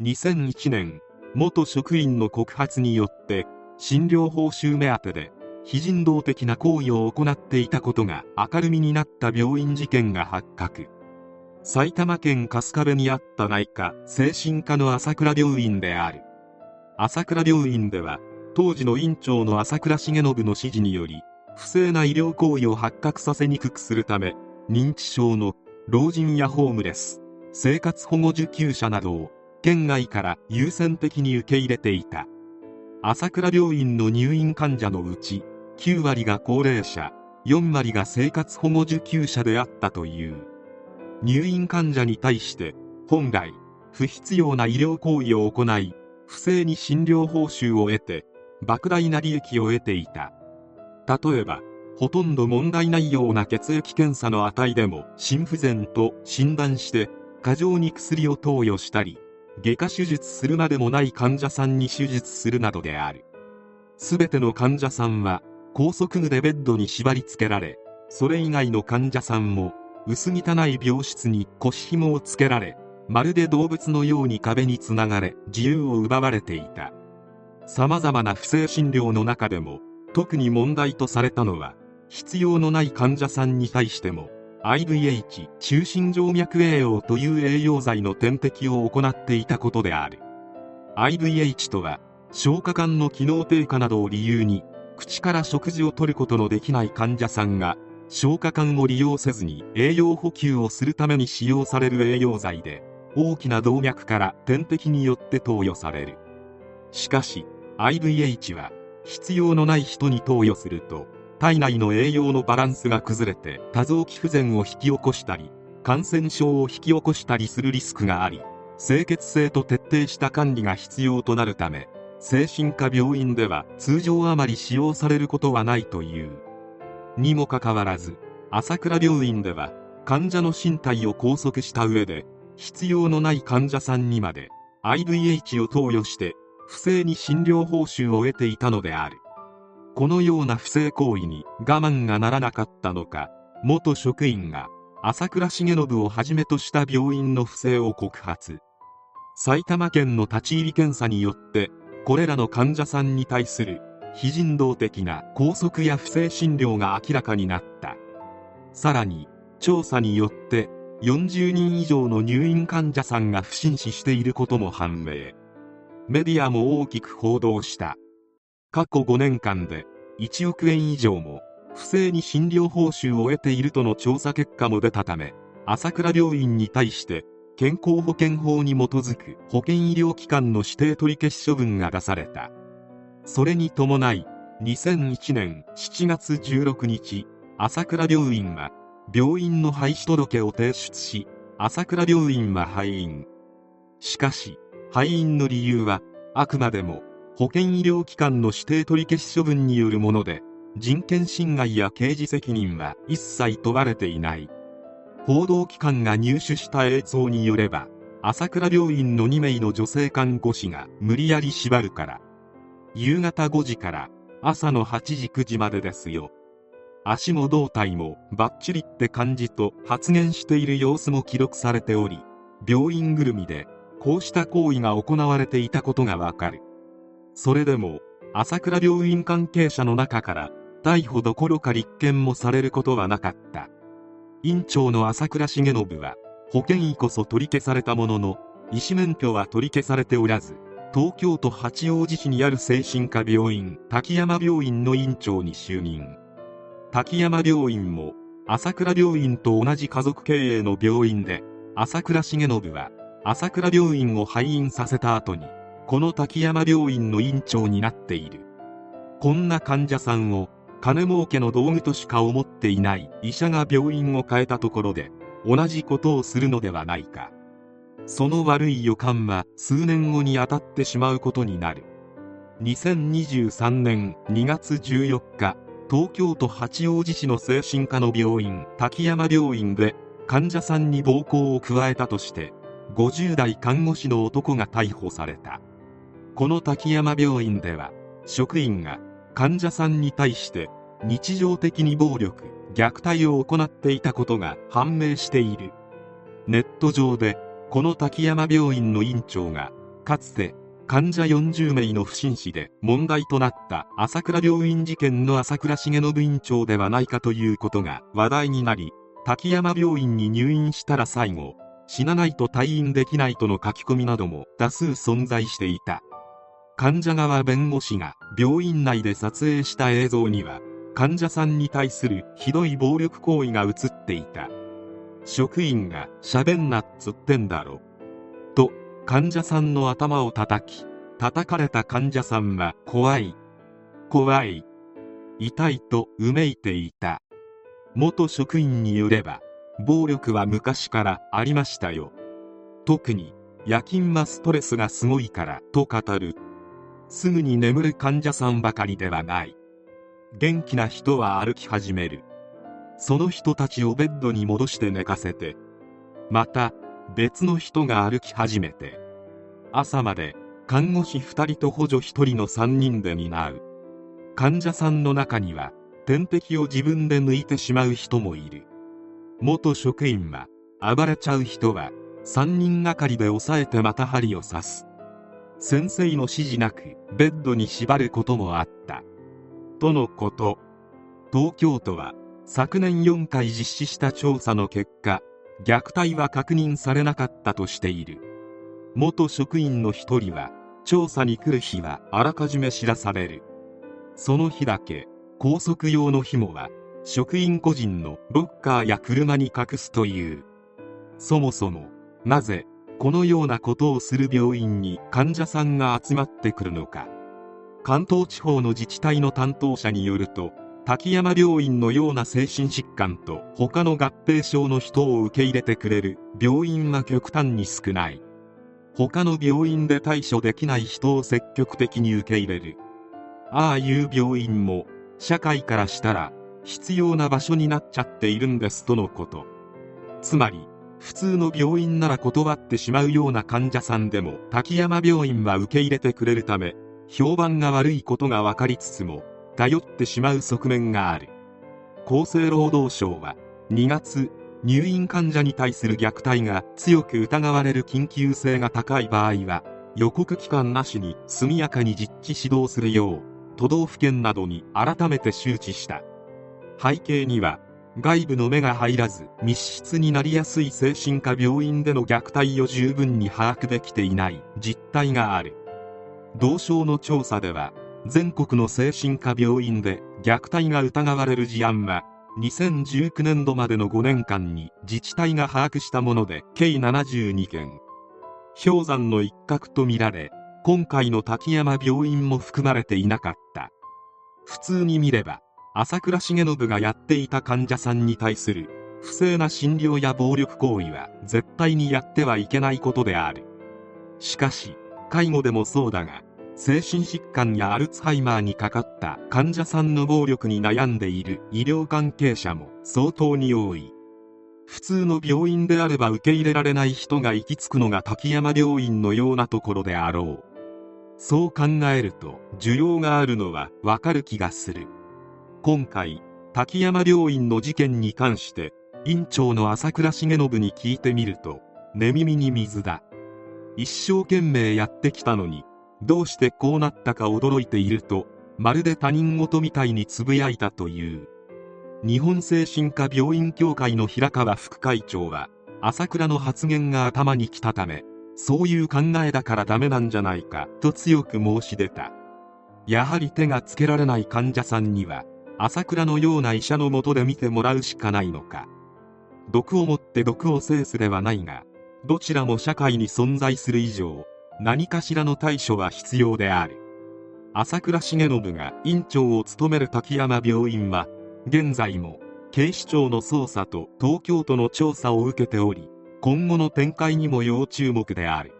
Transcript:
2001年元職員の告発によって診療報酬目当てで非人道的な行為を行っていたことが明るみになった病院事件が発覚。埼玉県春日部にあった内科精神科の朝倉病院である。朝倉病院では当時の院長の朝倉重信の指示により不正な医療行為を発覚させにくくするため認知症の老人やホームレス生活保護受給者などを県外から優先的に受け入れていた。朝倉病院の入院患者のうち9割が高齢者4割が生活保護受給者であったという。入院患者に対して本来不必要な医療行為を行い不正に診療報酬を得て莫大な利益を得ていた。例えばほとんど問題ないような血液検査の値でも心不全と診断して過剰に薬を投与したり外科手術するまでもない患者さんに手術するなどである。全ての患者さんは高速具でベッドに縛り付けられそれ以外の患者さんも薄汚い病室に腰紐をつけられまるで動物のように壁につながれ自由を奪われていた。様々な不正診療の中でも特に問題とされたのは必要のない患者さんに対しても IVH 中心静脈栄養という栄養剤の点滴を行っていたことである。IVH とは消化管の機能低下などを理由に口から食事をとることのできない患者さんが消化管を利用せずに栄養補給をするために使用される栄養剤で大きな動脈から点滴によって投与される。しかし IVH は必要のない人に投与すると体内の栄養のバランスが崩れて多臓器不全を引き起こしたり感染症を引き起こしたりするリスクがあり清潔性と徹底した管理が必要となるため精神科病院では通常あまり使用されることはないという。にもかかわらず朝倉病院では患者の身体を拘束した上で必要のない患者さんにまで IVH を投与して不正に診療報酬を得ていたのである。このような不正行為に我慢がならなかったのか元職員が朝倉重信をはじめとした病院の不正を告発。埼玉県の立ち入り検査によってこれらの患者さんに対する非人道的な拘束や不正診療が明らかになった。さらに調査によって40人以上の入院患者さんが不審死していることも判明。メディアも大きく報道した。過去5年間で1億円以上も不正に診療報酬を得ているとの調査結果も出たため朝倉病院に対して健康保険法に基づく保険医療機関の指定取り消し処分が出された。それに伴い2001年7月16日朝倉病院は病院の廃止届を提出し朝倉病院は廃院。しかし廃院の理由はあくまでも保険医療機関の指定取り消し処分によるもので人権侵害や刑事責任は一切問われていない。報道機関が入手した映像によれば朝倉病院の2名の女性看護師が無理やり縛るから夕方5時から朝の8時9時までですよ。足も胴体もバッチリって感じと発言している様子も記録されており病院ぐるみでこうした行為が行われていたことがわかる。それでも朝倉病院関係者の中から逮捕どころか立件もされることはなかった。院長の朝倉重信は保険医こそ取り消されたものの医師免許は取り消されておらず東京都八王子市にある精神科病院滝山病院の院長に就任。滝山病院も朝倉病院と同じ家族経営の病院で朝倉重信は朝倉病院を廃院させた後にこの滝山病院の院長になっている。こんな患者さんを金儲けの道具としか思っていない医者が病院を変えたところで同じことをするのではないか。その悪い予感は数年後に当たってしまうことになる。2023年2月14日東京都八王子市の精神科の病院滝山病院で患者さんに暴行を加えたとして50代看護師の男が逮捕された。この滝山病院では職員が患者さんに対して日常的に暴力虐待を行っていたことが判明している。ネット上でこの滝山病院の院長がかつて患者40名の不審死で問題となった朝倉病院事件の朝倉重信院長ではないかということが話題になり滝山病院に入院したら最後死なないと退院できないとの書き込みなども多数存在していた。患者側弁護士が病院内で撮影した映像には患者さんに対するひどい暴力行為が映っていた職員が喋んなっつってんだろと患者さんの頭を叩き叩かれた患者さんは怖い怖い痛いとうめいていた元職員によれば暴力は昔からありましたよ。特に夜勤はストレスがすごいからと語る。すぐに眠る患者さんばかりではない。元気な人は歩き始める。その人たちをベッドに戻して寝かせてまた別の人が歩き始めて朝まで看護師2人と補助1人の3人で担う。患者さんの中には点滴を自分で抜いてしまう人もいる。元職員は暴れちゃう人は3人がかりで抑えてまた針を刺す。先生の指示なくベッドに縛ることもあった。とのこと。東京都は昨年4回実施した調査の結果虐待は確認されなかったとしている。元職員の一人は調査に来る日はあらかじめ知らされる。その日だけ拘束用の紐は職員個人のロッカーや車に隠すという。そもそもなぜこのようなことをする病院に患者さんが集まってくるのか。関東地方の自治体の担当者によると滝山病院のような精神疾患と他の合併症の人を受け入れてくれる病院は極端に少ない。他の病院で対処できない人を積極的に受け入れる。ああいう病院も社会からしたら必要な場所になっちゃっているんですとのこと。つまり普通の病院なら断ってしまうような患者さんでも滝山病院は受け入れてくれるため評判が悪いことが分かりつつも頼ってしまう側面がある。厚生労働省は2月入院患者に対する虐待が強く疑われる緊急性が高い場合は予告期間なしに速やかに実地指導するよう都道府県などに改めて周知した。背景には外部の目が入らず密室になりやすい精神科病院での虐待を十分に把握できていない実態がある。同省の調査では全国の精神科病院で虐待が疑われる事案は2019年度までの5年間に自治体が把握したもので計72件。氷山の一角とみられ今回の滝山病院も含まれていなかった。普通に見れば朝倉重信がやっていた患者さんに対する不正な診療や暴力行為は絶対にやってはいけないことである。しかし介護でもそうだが精神疾患やアルツハイマーにかかった患者さんの暴力に悩んでいる医療関係者も相当に多い。普通の病院であれば受け入れられない人が行き着くのが滝山病院のようなところであろう。そう考えると需要があるのはわかる気がする。今回滝山病院の事件に関して院長の朝倉重信に聞いてみると寝耳に水だ。一生懸命やってきたのにどうしてこうなったか驚いているとまるで他人事みたいにつぶやいたという。日本精神科病院協会の平川副会長は朝倉の発言が頭にきたためそういう考えだからダメなんじゃないかと強く申し出た。やはり手がつけられない患者さんには朝倉のような医者のもとで見てもらうしかないのか。毒をもって毒を制すではないがどちらも社会に存在する以上何かしらの対処は必要である。朝倉重信が院長を務める滝山病院は現在も警視庁の捜査と東京都の調査を受けており今後の展開にも要注目である。